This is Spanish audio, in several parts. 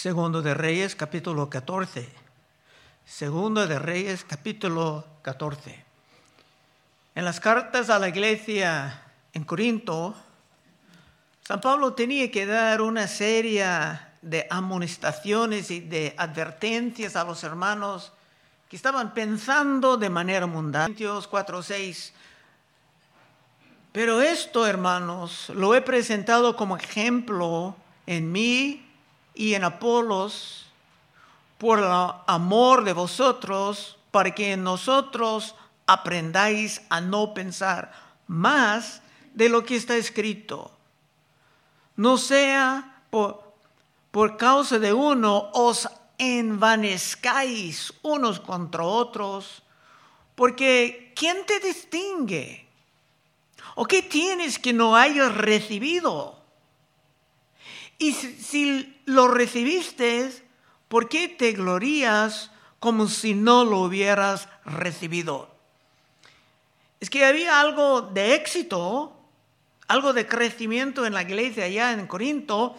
Segundo de Reyes, capítulo 14. Segundo de Reyes, capítulo 14. En las cartas a la iglesia en Corinto, San Pablo tenía que dar una serie de amonestaciones y de advertencias a los hermanos que estaban pensando de manera mundana. 4.6. Pero esto, hermanos, lo he presentado como ejemplo en mí y en Apolos por el amor de vosotros, para que nosotros aprendáis a no pensar más de lo que está escrito. No sea por, por causa de uno os envanezcáis unos contra otros, porque ¿quién te distingue? ¿O qué tienes que no hayas recibido? Y si, lo recibiste, ¿por qué te glorías como si no lo hubieras recibido? Es que había algo de éxito, algo de crecimiento en la iglesia allá en Corinto,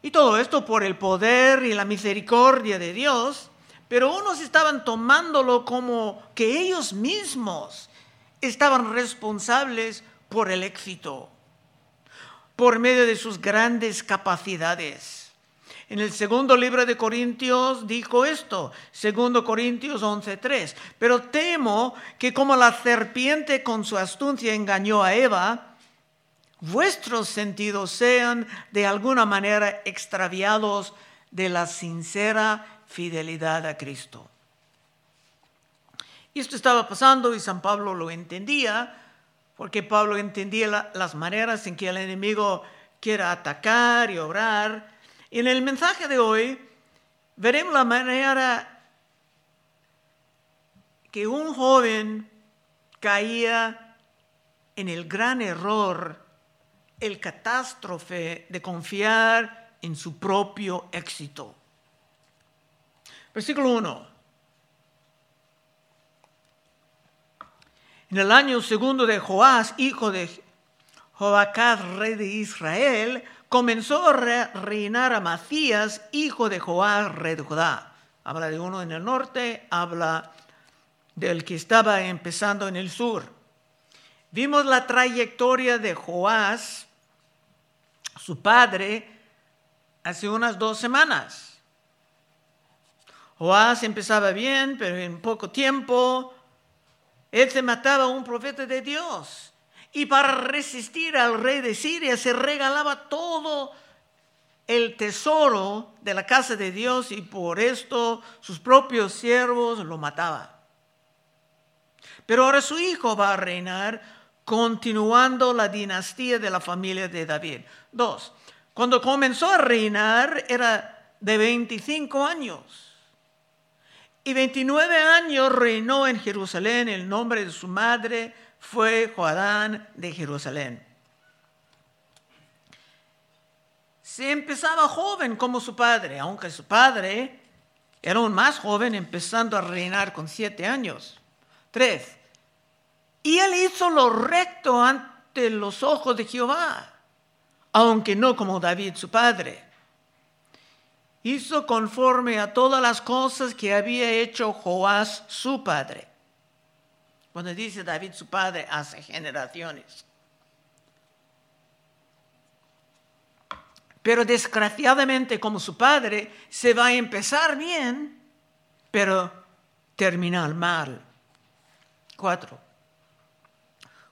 y todo esto por el poder y la misericordia de Dios, pero unos estaban tomándolo como que ellos mismos estaban responsables por el éxito, por medio de sus grandes capacidades. En el segundo libro de Corintios dijo esto, segundo Corintios 11:3, pero temo que como la serpiente con su astucia engañó a Eva, vuestros sentidos sean de alguna manera extraviados de la sincera fidelidad a Cristo. Esto estaba pasando y San Pablo lo entendía, porque Pablo entendía las maneras en que el enemigo quiere atacar y obrar. Y en el mensaje de hoy veremos la manera que un joven caía en el gran error, el catástrofe de confiar en su propio éxito. Versículo 1. En el año segundo de Joás, hijo de Joacaz, rey de Israel, comenzó a reinar a Macías, hijo de Joás, rey de Judá. Habla de uno en el norte, habla del que estaba empezando en el sur. Vimos la trayectoria de Joás, su padre, hace unas dos semanas. Joás empezaba bien, pero en poco tiempo él se mataba a un profeta de Dios. Y para resistir al rey de Siria se regalaba todo el tesoro de la casa de Dios y por esto sus propios siervos lo mataban. Pero ahora su hijo va a reinar continuando la dinastía de la familia de David. Dos, cuando comenzó a reinar era de 25 años y 29 años reinó en Jerusalén. El nombre de su madre fue Joadán de Jerusalén. Se empezaba joven como su padre, aunque su padre era un más joven, empezando a reinar con siete años. Tres. Y él hizo lo recto ante los ojos de Jehová, aunque no como David su padre hizo conforme a todas las cosas que había hecho Joás su padre. Cuando dice David su padre, hace generaciones. Pero desgraciadamente como su padre, se va a empezar bien, pero terminar mal. Cuatro.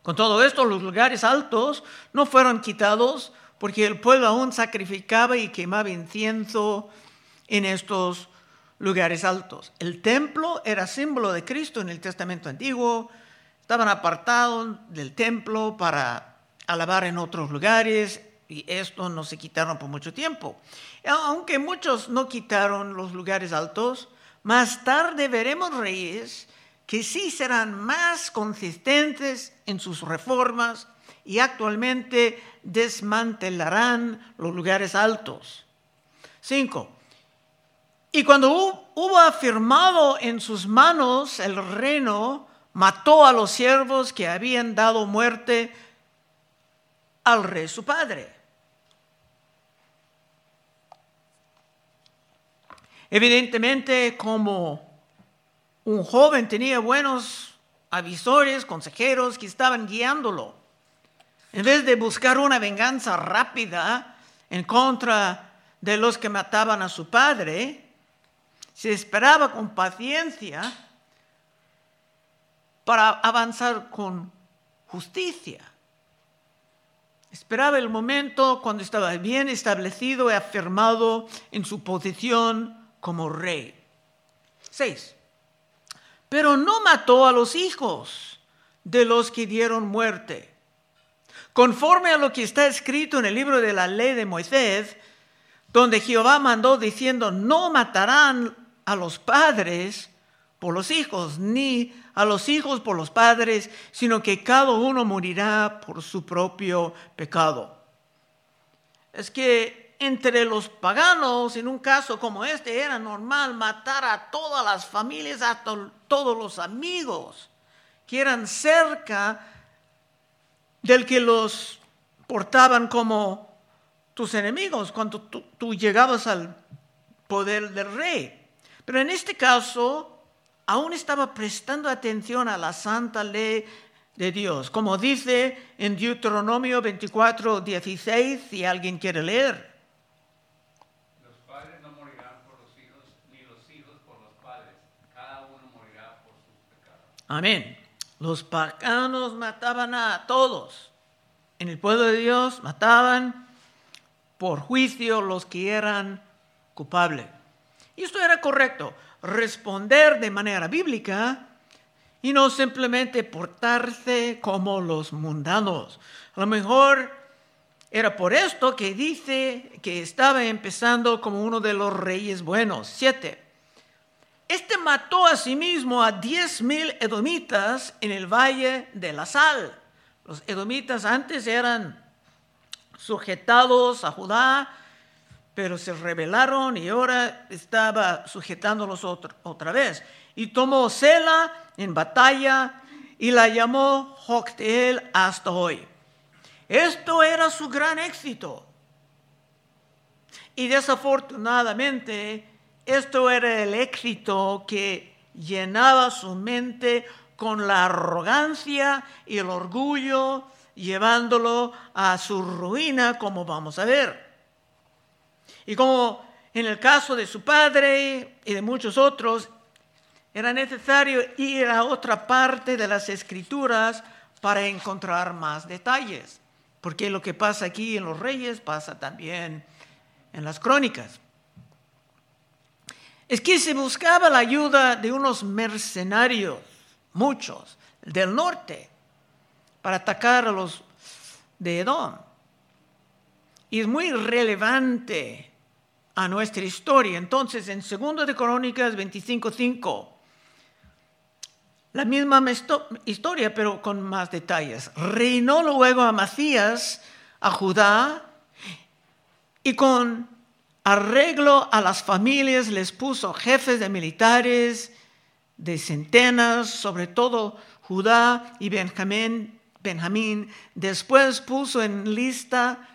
Con todo esto, los lugares altos no fueron quitados porque el pueblo aún sacrificaba y quemaba incienso en estos lugares altos. El templo era símbolo de Cristo en el Testamento Antiguo, estaban apartados del templo para alabar en otros lugares y esto no se quitaron por mucho tiempo. Aunque muchos no quitaron los lugares altos, más tarde veremos reyes que sí serán más consistentes en sus reformas y actualmente desmantelarán los lugares altos. Cinco. Y cuando hubo afirmado en sus manos el reino, mató a los siervos que habían dado muerte al rey su padre. Evidentemente, como un joven tenía buenos avisores, consejeros que estaban guiándolo. En vez de buscar una venganza rápida en contra de los que mataban a su padre, se esperaba con paciencia para avanzar con justicia. Esperaba el momento cuando estaba bien establecido y afirmado en su posición como rey. Seis. Pero no mató a los hijos de los que dieron muerte. Conforme a lo que está escrito en el libro de la ley de Moisés, donde Jehová mandó diciendo, no matarán a los padres por los hijos, ni a los hijos por los padres, sino que cada uno morirá por su propio pecado. Es que entre los paganos, en un caso como este, era normal matar a todas las familias, a todos los amigos que eran cerca del que los portaban como tus enemigos cuando tú, tú llegabas al poder del rey. Pero en este caso, aún estaba prestando atención a la santa ley de Dios. Como dice en Deuteronomio 24, 16, si alguien quiere leer. Los padres no morirán por los hijos, ni los hijos por los padres. Cada uno morirá por sus pecados. Amén. Los paganos mataban a todos. En el pueblo de Dios mataban por juicio los que eran culpables. Y esto era correcto responder de manera bíblica y no simplemente portarse como los mundanos. A lo mejor era por esto que dice que estaba empezando como uno de los reyes buenos. Siete. Este mató a sí mismo a diez mil edomitas en el valle de la sal. Los edomitas antes eran sujetados a Judá pero se rebelaron y ahora estaba sujetándolos otra, vez. Y tomó Sela en batalla y la llamó Jocteel hasta hoy. Esto era su gran éxito. Y desafortunadamente, esto era el éxito que llenaba su mente con la arrogancia y el orgullo, llevándolo a su ruina, como vamos a ver. Y como en el caso de su padre y de muchos otros, era necesario ir a otra parte de las escrituras para encontrar más detalles, porque lo que pasa aquí en los reyes pasa también en las crónicas. Es que se buscaba la ayuda de unos mercenarios, muchos, del norte, para atacar a los de Edom. Y es muy relevante a nuestra historia. Entonces, en 2 de Crónicas 25.5, la misma historia, pero con más detalles. Reinó luego a Macías, a Judá, y con arreglo a las familias les puso jefes de militares, de centenas, sobre todo Judá y Benjamín. Benjamín. Después puso en lista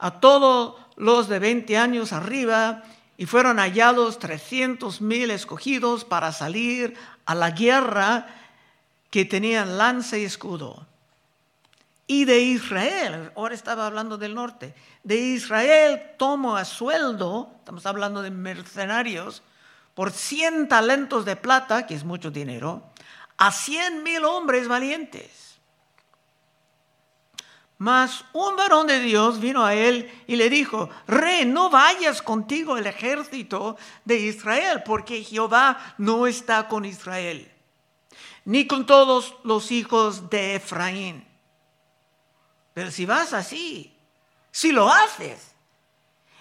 a todos los de 20 años arriba y fueron hallados 300 mil escogidos para salir a la guerra que tenían lanza y escudo. Y de Israel, ahora estaba hablando del norte, de Israel tomo a sueldo, estamos hablando de mercenarios, por 100 talentos de plata, que es mucho dinero, a 100 mil hombres valientes. Mas un varón de Dios vino a él y le dijo, Rey, no vayas contigo el ejército de Israel, porque Jehová no está con Israel, ni con todos los hijos de Efraín. Si vas así, si lo haces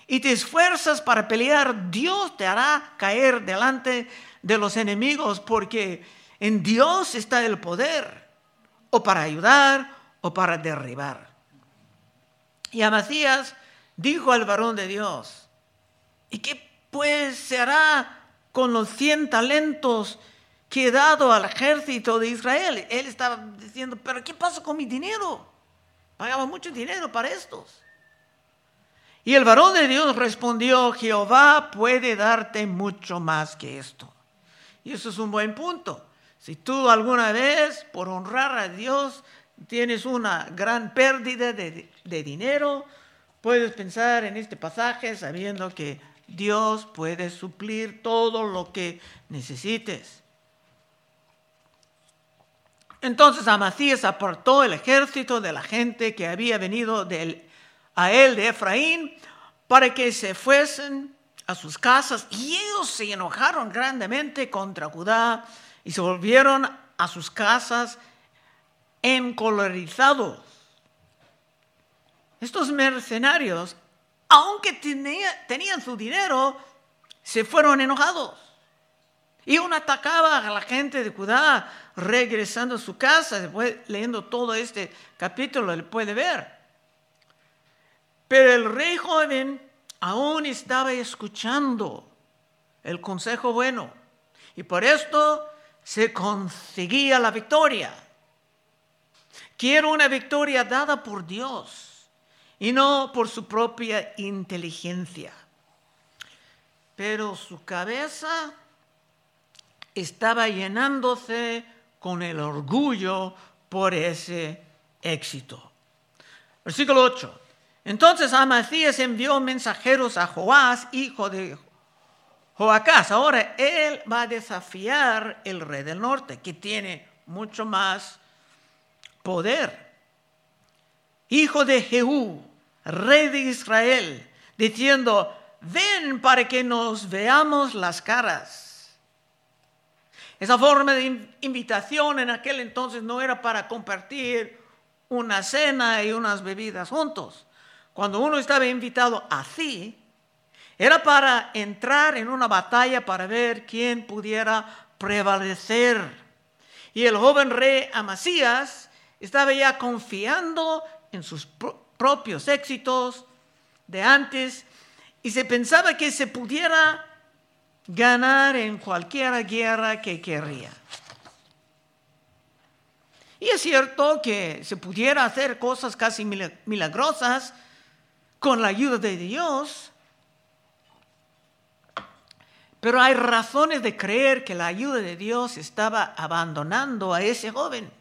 y te esfuerzas para pelear, Dios te hará caer delante de los enemigos, porque en Dios está el poder, o para ayudar o para derribar. Y Amasías dijo al varón de Dios, ¿y qué pues se hará con los cien talentos que he dado al ejército de Israel? Él estaba diciendo, pero ¿qué pasa con mi dinero? Pagaba mucho dinero para estos. Y el varón de Dios respondió, Jehová puede darte mucho más que esto. Y eso es un buen punto. Si tú alguna vez, por honrar a Dios, tienes una gran pérdida de, de dinero, puedes pensar en este pasaje sabiendo que Dios puede suplir todo lo que necesites. Entonces Amasías apartó el ejército de la gente que había venido a él de Efraín para que se fuesen a sus casas y ellos se enojaron grandemente contra Judá y se volvieron a sus casas encolerizados. Estos mercenarios, aunque tenían su dinero, se fueron enojados. Y uno atacaba a la gente de Judá regresando a su casa. Después, leyendo todo este capítulo, le puede ver. Pero el rey joven aún estaba escuchando el consejo bueno y por esto se conseguía la victoria. Quiero una victoria dada por Dios y no por su propia inteligencia. Pero su cabeza estaba llenándose con el orgullo por ese éxito. Versículo 8. Entonces Amasías envió mensajeros a Joás, hijo de Joacás. Ahora él va a desafiar el rey del norte, que tiene mucho más poder. Hijo de Jehú, rey de Israel, diciendo, ven para que nos veamos las caras. Esa forma de invitación en aquel entonces no era para compartir una cena y unas bebidas juntos cuando uno estaba invitado así, era para entrar en una batalla para ver quién pudiera prevalecer. Y el joven rey Amasías estaba ya confiando en sus propios éxitos de antes y se pensaba que se pudiera ganar en cualquier guerra que querría. Y es cierto que se pudiera hacer cosas casi milagrosas con la ayuda de Dios. Pero hay razones de creer que la ayuda de Dios estaba abandonando a ese joven.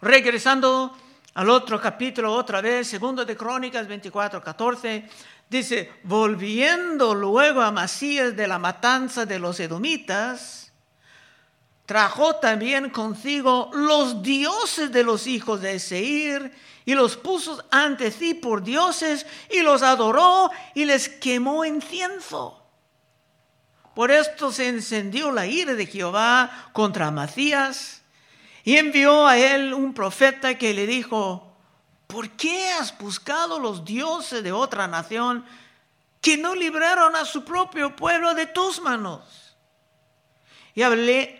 Regresando al otro capítulo otra vez, segundo de Crónicas 24, 14, dice, volviendo luego a Masías de la matanza de los edomitas, trajo también consigo los dioses de los hijos de Seir y los puso ante sí por dioses y los adoró y les quemó incienso. Por esto se encendió la ira de Jehová contra Macías y envió a él un profeta que le dijo, ¿por qué has buscado los dioses de otra nación que no libraron a su propio pueblo de tus manos? Y hablé,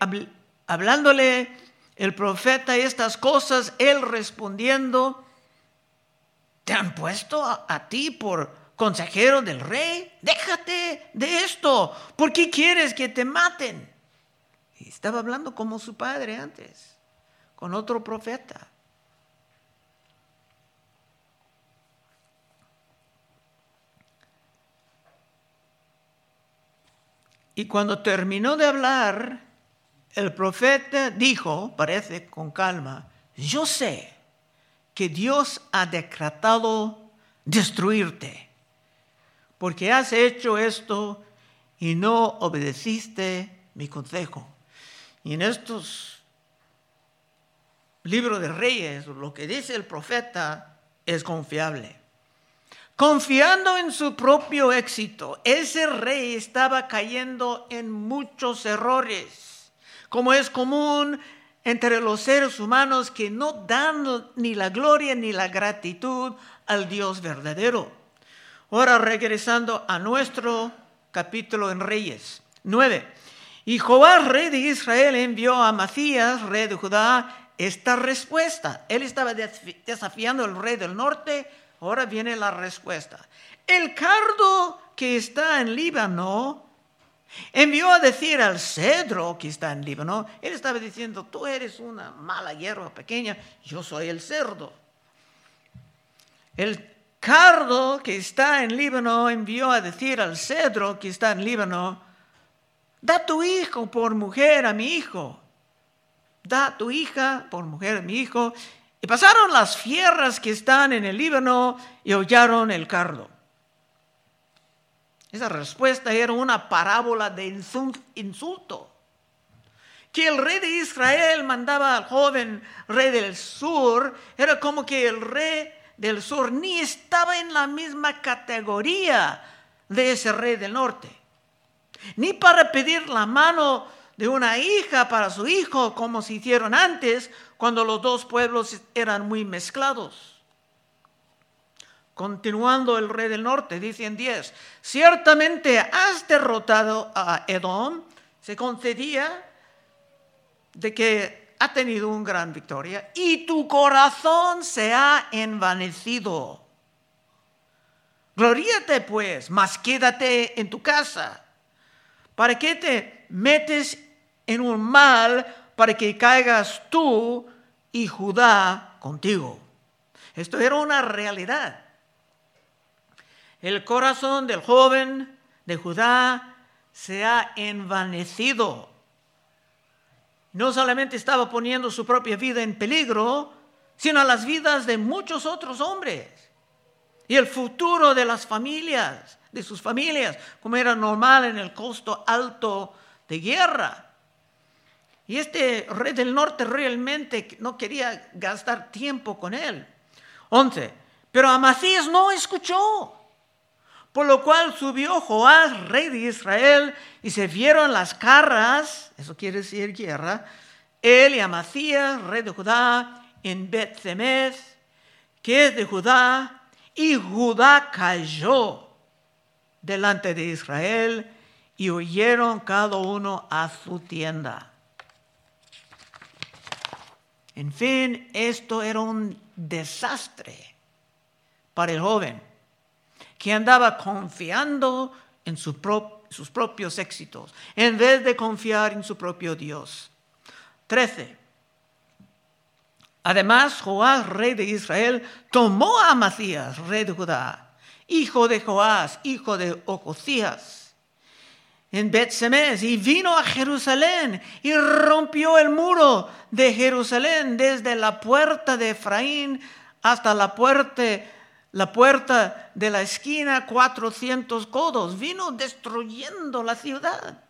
hablándole el profeta estas cosas, él respondiendo, ¿Te han puesto a, ti por consejero del rey? Déjate de esto. ¿Por qué quieres que te maten? Y estaba hablando como su padre antes, con otro profeta. Y cuando terminó de hablar, el profeta dijo, parece con calma, yo sé que Dios ha decretado destruirte, porque has hecho esto y no obedeciste mi consejo. Y en estos libros de reyes, lo que dice el profeta es confiable. Confiando en su propio éxito, ese rey estaba cayendo en muchos errores, como es común entre los seres humanos que no dan ni la gloria ni la gratitud al Dios verdadero. Ahora regresando a nuestro capítulo en Reyes 9. Y Joás, rey de Israel, envió a Macías, rey de Judá, esta respuesta. Él estaba desafiando al rey del norte, ahora viene la respuesta. El cardo que está en Líbano Envió a decir al cedro que está en Líbano, él estaba diciendo, tú eres una mala hierba pequeña, yo soy el cerdo. El cardo que está en Líbano envió a decir al cedro que está en Líbano, da tu hijo por mujer a mi hijo, da tu hija por mujer a mi hijo. Y pasaron las fierras que están en el Líbano y hollaron el cardo. Esa respuesta era una parábola de insulto. Que el rey de Israel mandaba al joven rey del sur, era como que el rey del sur ni estaba en la misma categoría de ese rey del norte. Ni para pedir la mano de una hija para su hijo, como se hicieron antes, cuando los dos pueblos eran muy mezclados. Continuando el rey del norte, dice en 10, ciertamente has derrotado a Edom, se concedía de que ha tenido una gran victoria y tu corazón se ha envanecido. Gloríate pues, mas quédate en tu casa. ¿Para qué te metes en un mal para que caigas tú y Judá contigo? Esto era una realidad. El corazón del joven de Judá se ha envanecido. No solamente estaba poniendo su propia vida en peligro, sino las vidas de muchos otros hombres y el futuro de las familias, de sus familias, como era normal en el costo alto de guerra. Y este rey del norte realmente no quería gastar tiempo con él. 11. Pero Amasías no escuchó. Por lo cual subió Joás, rey de Israel, y se vieron las carras, eso quiere decir guerra, él y Amasías, rey de Judá, en bet que es de Judá, y Judá cayó delante de Israel y huyeron cada uno a su tienda. En fin, esto era un desastre para el joven que andaba confiando en sus propios éxitos, en vez de confiar en su propio Dios. 13. Además, Joás, rey de Israel, tomó a Macías, rey de Judá, hijo de Joás, hijo de Ocosías, en bet y vino a Jerusalén y rompió el muro de Jerusalén desde la puerta de Efraín hasta la puerta la puerta de la esquina, 400 codos, vino destruyendo la ciudad.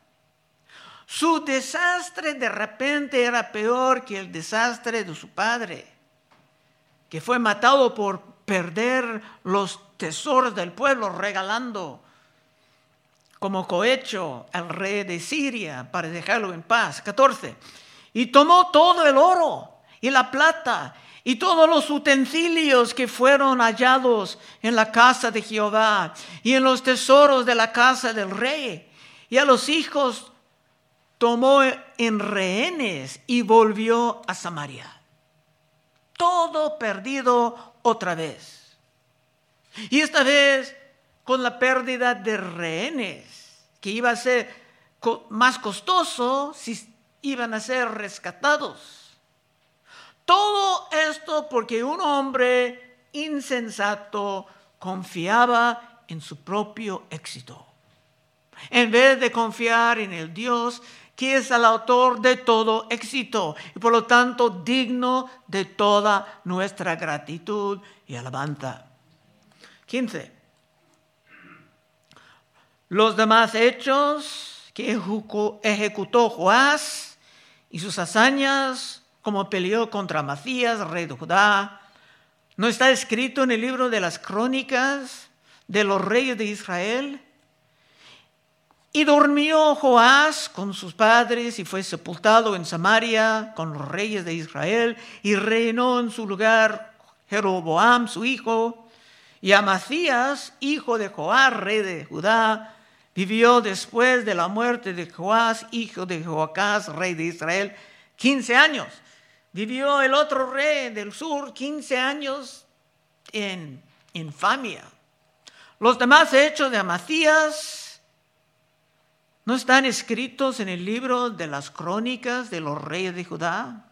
Su desastre de repente era peor que el desastre de su padre, que fue matado por perder los tesoros del pueblo, regalando como cohecho al rey de Siria para dejarlo en paz. 14. Y tomó todo el oro y la plata y todos los utensilios que fueron hallados en la casa de Jehová y en los tesoros de la casa del rey. Y a los hijos tomó en rehenes y volvió a Samaria. Todo perdido otra vez. Y esta vez con la pérdida de rehenes, que iba a ser más costoso si iban a ser rescatados. Todo esto porque un hombre insensato confiaba en su propio éxito, en vez de confiar en el Dios que es el autor de todo éxito y por lo tanto digno de toda nuestra gratitud y alabanza. 15. Los demás hechos que ejecutó Joás y sus hazañas como peleó contra Macías, rey de Judá. ¿No está escrito en el libro de las crónicas de los reyes de Israel? Y durmió Joás con sus padres y fue sepultado en Samaria con los reyes de Israel y reinó en su lugar Jeroboam, su hijo. Y Amacías, hijo de Joás, rey de Judá, vivió después de la muerte de Joás, hijo de Joacás, rey de Israel, 15 años. Vivió el otro rey del sur 15 años en infamia. Los demás hechos de Amasías no están escritos en el libro de las crónicas de los reyes de Judá.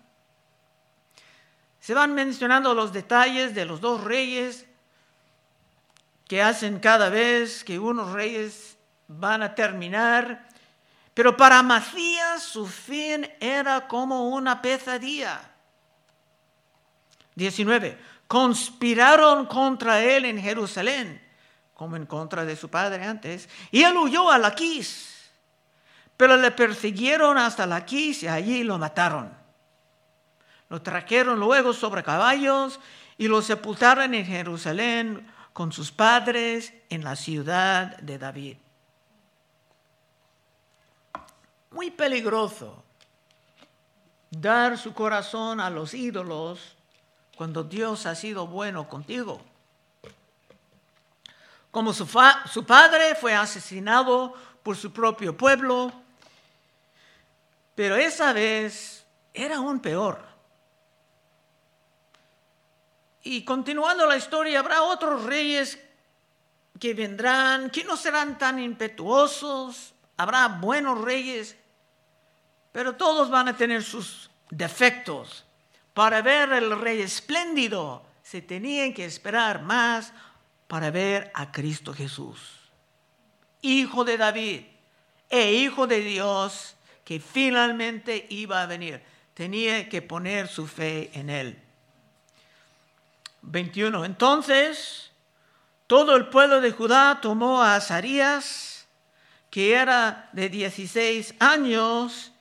Se van mencionando los detalles de los dos reyes, que hacen cada vez que unos reyes van a terminar. Pero para Macías su fin era como una pesadilla. 19. Conspiraron contra él en Jerusalén, como en contra de su padre antes, y él huyó a Laquís. Pero le persiguieron hasta Laquís y allí lo mataron. Lo trajeron luego sobre caballos y lo sepultaron en Jerusalén con sus padres en la ciudad de David. Muy peligroso dar su corazón a los ídolos cuando Dios ha sido bueno contigo. Como su, su, padre fue asesinado por su propio pueblo, pero esa vez era aún peor. Y continuando la historia, habrá otros reyes que vendrán, que no serán tan impetuosos, habrá buenos reyes, pero todos van a tener sus defectos. Para ver el rey espléndido, se tenían que esperar más para ver a Cristo Jesús, hijo de David e hijo de Dios, que finalmente iba a venir. Tenía que poner su fe en él. 21. Entonces, todo el pueblo de Judá tomó a Azarías, que era de 16 años,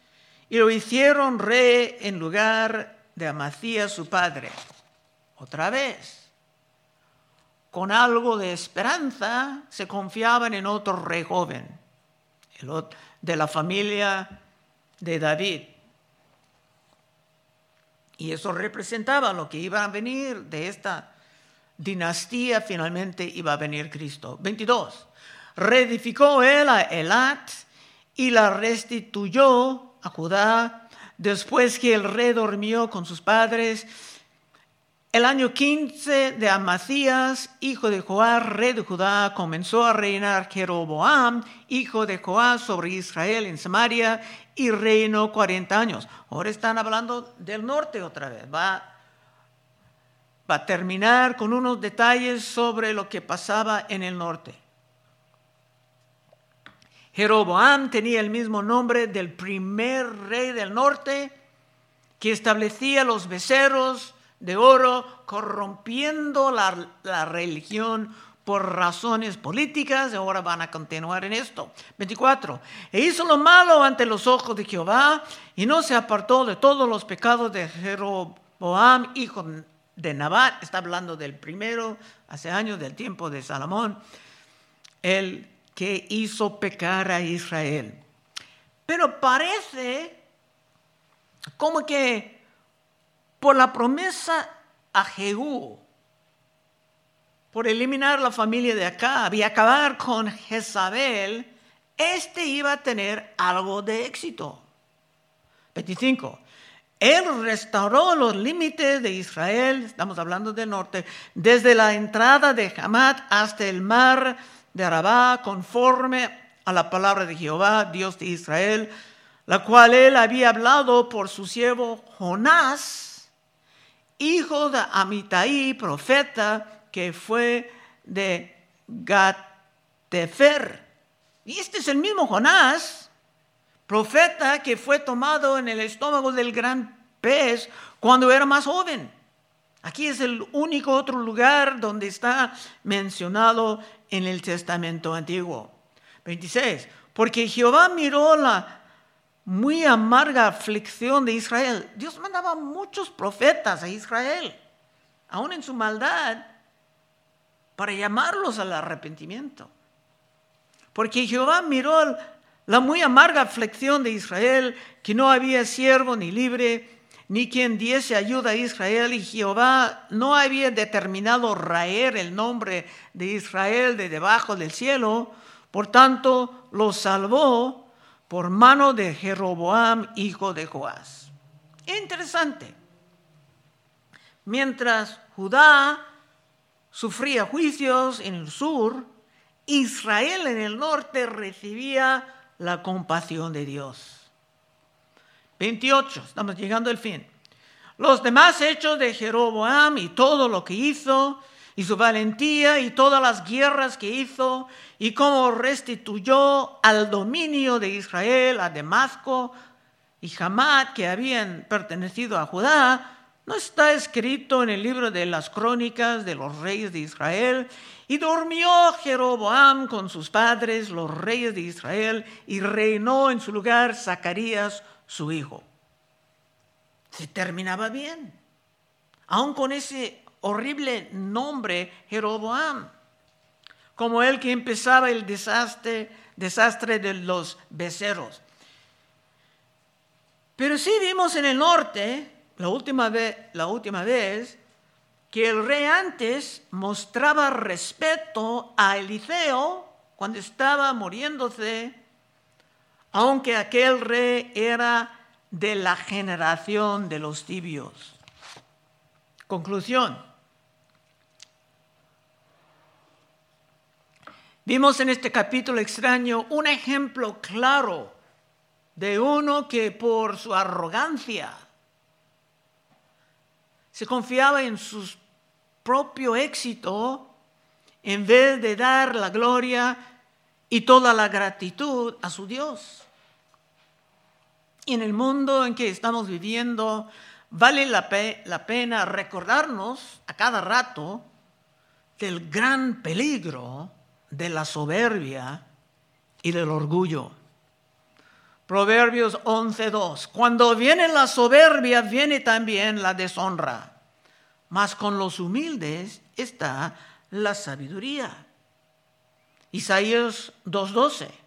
y lo hicieron rey en lugar de Amacías su padre. Otra vez, con algo de esperanza, se confiaban en otro rey joven, de la familia de David. Y eso representaba lo que iba a venir de esta dinastía, finalmente iba a venir Cristo. 22. Reedificó él a Elat y la restituyó a Judá después que el rey dormió con sus padres. El año 15 de Amacías, hijo de Joás, rey de Judá, comenzó a reinar Jeroboam, hijo de Joás, sobre Israel en Samaria y reinó 40 años. Ahora están hablando del norte otra vez. Va, va a terminar con unos detalles sobre lo que pasaba en el norte. Jeroboam tenía el mismo nombre del primer rey del norte que establecía los becerros de oro, corrompiendo la, la religión por razones políticas, ahora van a continuar en esto. 24. E hizo lo malo ante los ojos de Jehová y no se apartó de todos los pecados de Jeroboam, hijo de Nabat, está hablando del primero, hace años del tiempo de Salomón, el que hizo pecar a Israel. Pero parece como que por la promesa a Jehú, por eliminar la familia de Acab y acabar con Jezabel, este iba a tener algo de éxito. 25. Él restauró los límites de Israel, estamos hablando del norte, desde la entrada de Hamat hasta el mar de Arabá, conforme a la palabra de Jehová, Dios de Israel, la cual él había hablado por su siervo Jonás, hijo de Amitai, profeta, que fue de Gatefer. Y este es el mismo Jonás, profeta que fue tomado en el estómago del gran pez cuando era más joven. Aquí es el único otro lugar donde está mencionado en el Testamento Antiguo. 26. Porque Jehová miró la muy amarga aflicción de Israel. Dios mandaba muchos profetas a Israel, aún en su maldad para llamarlos al arrepentimiento. Porque Jehová miró la muy amarga aflicción de Israel, que no había siervo ni libre, ni quien diese ayuda a Israel, y Jehová no había determinado raer el nombre de Israel de debajo del cielo, por tanto lo salvó por mano de Jeroboam, hijo de Joás. Interesante. Mientras Judá sufría juicios en el sur, Israel en el norte recibía la compasión de Dios. 28, estamos llegando al fin. Los demás hechos de Jeroboam y todo lo que hizo, y su valentía y todas las guerras que hizo y cómo restituyó al dominio de Israel a Damasco y Hamad que habían pertenecido a Judá, no está escrito en el libro de las crónicas de los reyes de Israel. Y durmió Jeroboam con sus padres, los reyes de Israel, y reinó en su lugar Zacarías, su hijo. Se terminaba bien, aun con ese horrible nombre Jeroboam, como el que empezaba el desastre, desastre de los becerros. Pero sí vimos en el norte, la última vez, la última vez que el rey antes mostraba respeto a Eliseo cuando estaba muriéndose, aunque aquel rey era de la generación de los tibios. Conclusión. Vimos en este capítulo extraño un ejemplo claro de uno que por su arrogancia se confiaba en su propio éxito en vez de dar la gloria y toda la gratitud a su Dios. Y en el mundo en que estamos viviendo, vale la, la pena recordarnos a cada rato del gran peligro de la soberbia y del orgullo. Proverbios 11.2. Cuando viene la soberbia, viene también la deshonra. Mas con los humildes está la sabiduría. Isaías 2.12.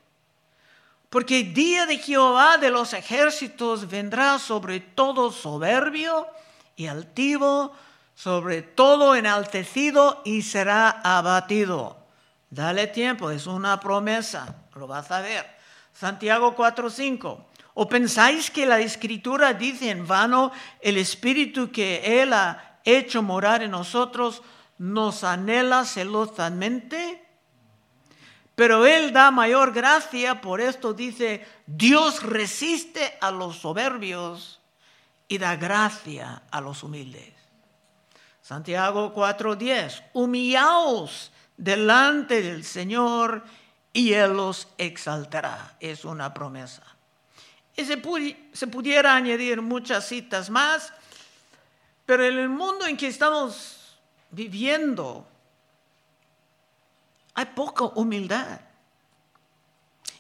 Porque el día de Jehová de los ejércitos vendrá sobre todo soberbio y altivo, sobre todo enaltecido y será abatido. Dale tiempo, es una promesa, lo vas a ver. Santiago 4:5. ¿O pensáis que la escritura dice en vano el espíritu que Él ha hecho morar en nosotros nos anhela celosamente? Pero Él da mayor gracia, por esto dice, Dios resiste a los soberbios y da gracia a los humildes. Santiago 4:10, humillaos delante del Señor y Él los exaltará. Es una promesa. Y se, se pudiera añadir muchas citas más, pero en el mundo en que estamos viviendo hay poca humildad.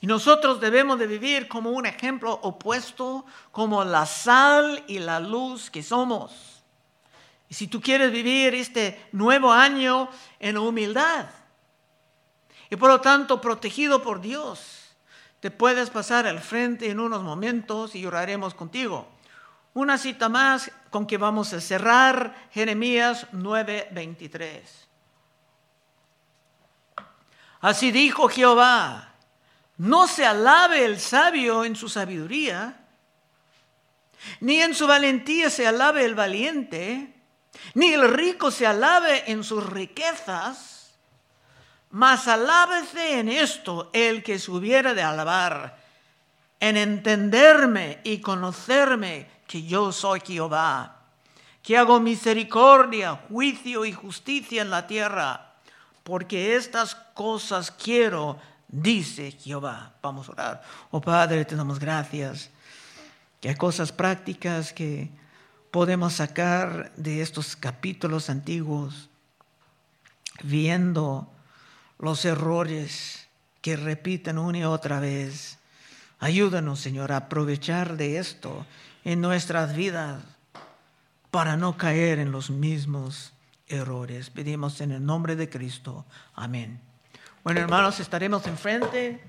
Y nosotros debemos de vivir como un ejemplo opuesto, como la sal y la luz que somos. Y si tú quieres vivir este nuevo año en humildad, y por lo tanto protegido por Dios. Te puedes pasar al frente en unos momentos y oraremos contigo. Una cita más con que vamos a cerrar Jeremías 9:23. Así dijo Jehová, no se alabe el sabio en su sabiduría, ni en su valentía se alabe el valiente, ni el rico se alabe en sus riquezas mas alábese en esto el que se hubiera de alabar, en entenderme y conocerme que yo soy Jehová, que hago misericordia, juicio y justicia en la tierra, porque estas cosas quiero, dice Jehová. Vamos a orar. Oh Padre, te damos gracias, que hay cosas prácticas que podemos sacar de estos capítulos antiguos, viendo los errores que repiten una y otra vez. Ayúdanos, Señor, a aprovechar de esto en nuestras vidas para no caer en los mismos errores. Pedimos en el nombre de Cristo. Amén. Bueno, hermanos, estaremos enfrente.